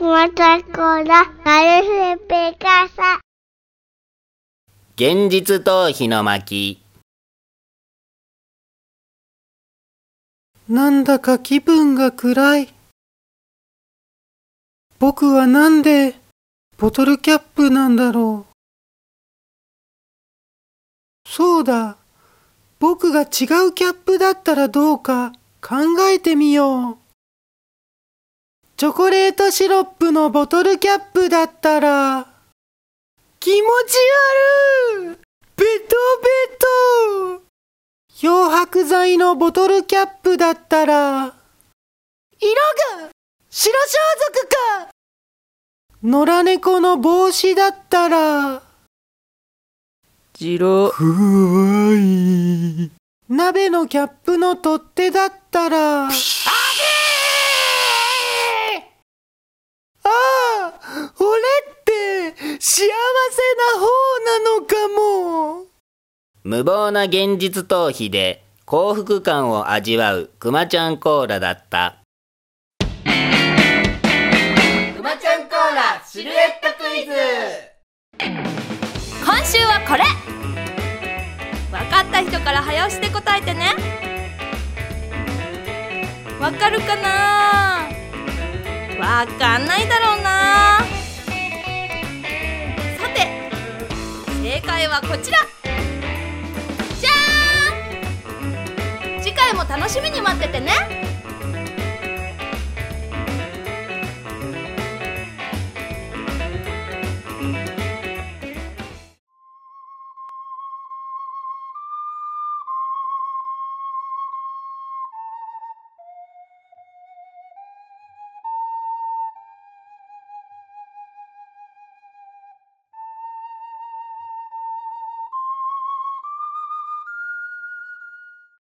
ラ、ガルフペカサ。現実逃避の巻なんだか気分が暗い。僕はなんでボトルキャップなんだろう。そうだ。僕が違うキャップだったらどうか考えてみよう。チョコレートシロップのボトルキャップだったら、気持ち悪い！ベトベト！漂白剤のボトルキャップだったら、色が白装束か！野良猫の帽子だったら、ジロ。ふわい。鍋のキャップの取っ手だったら、ああ俺って幸せな方なのかも。無謀な現実逃避で幸福感を味わうくまちゃんコーラだった。くまちゃんコーラシルエットクイズ。今週はこれ。分かった人から早押しで答えてね。わかるかな？わかんないだろうな。正解はこちら。じゃーん！次回も楽しみに待っててね。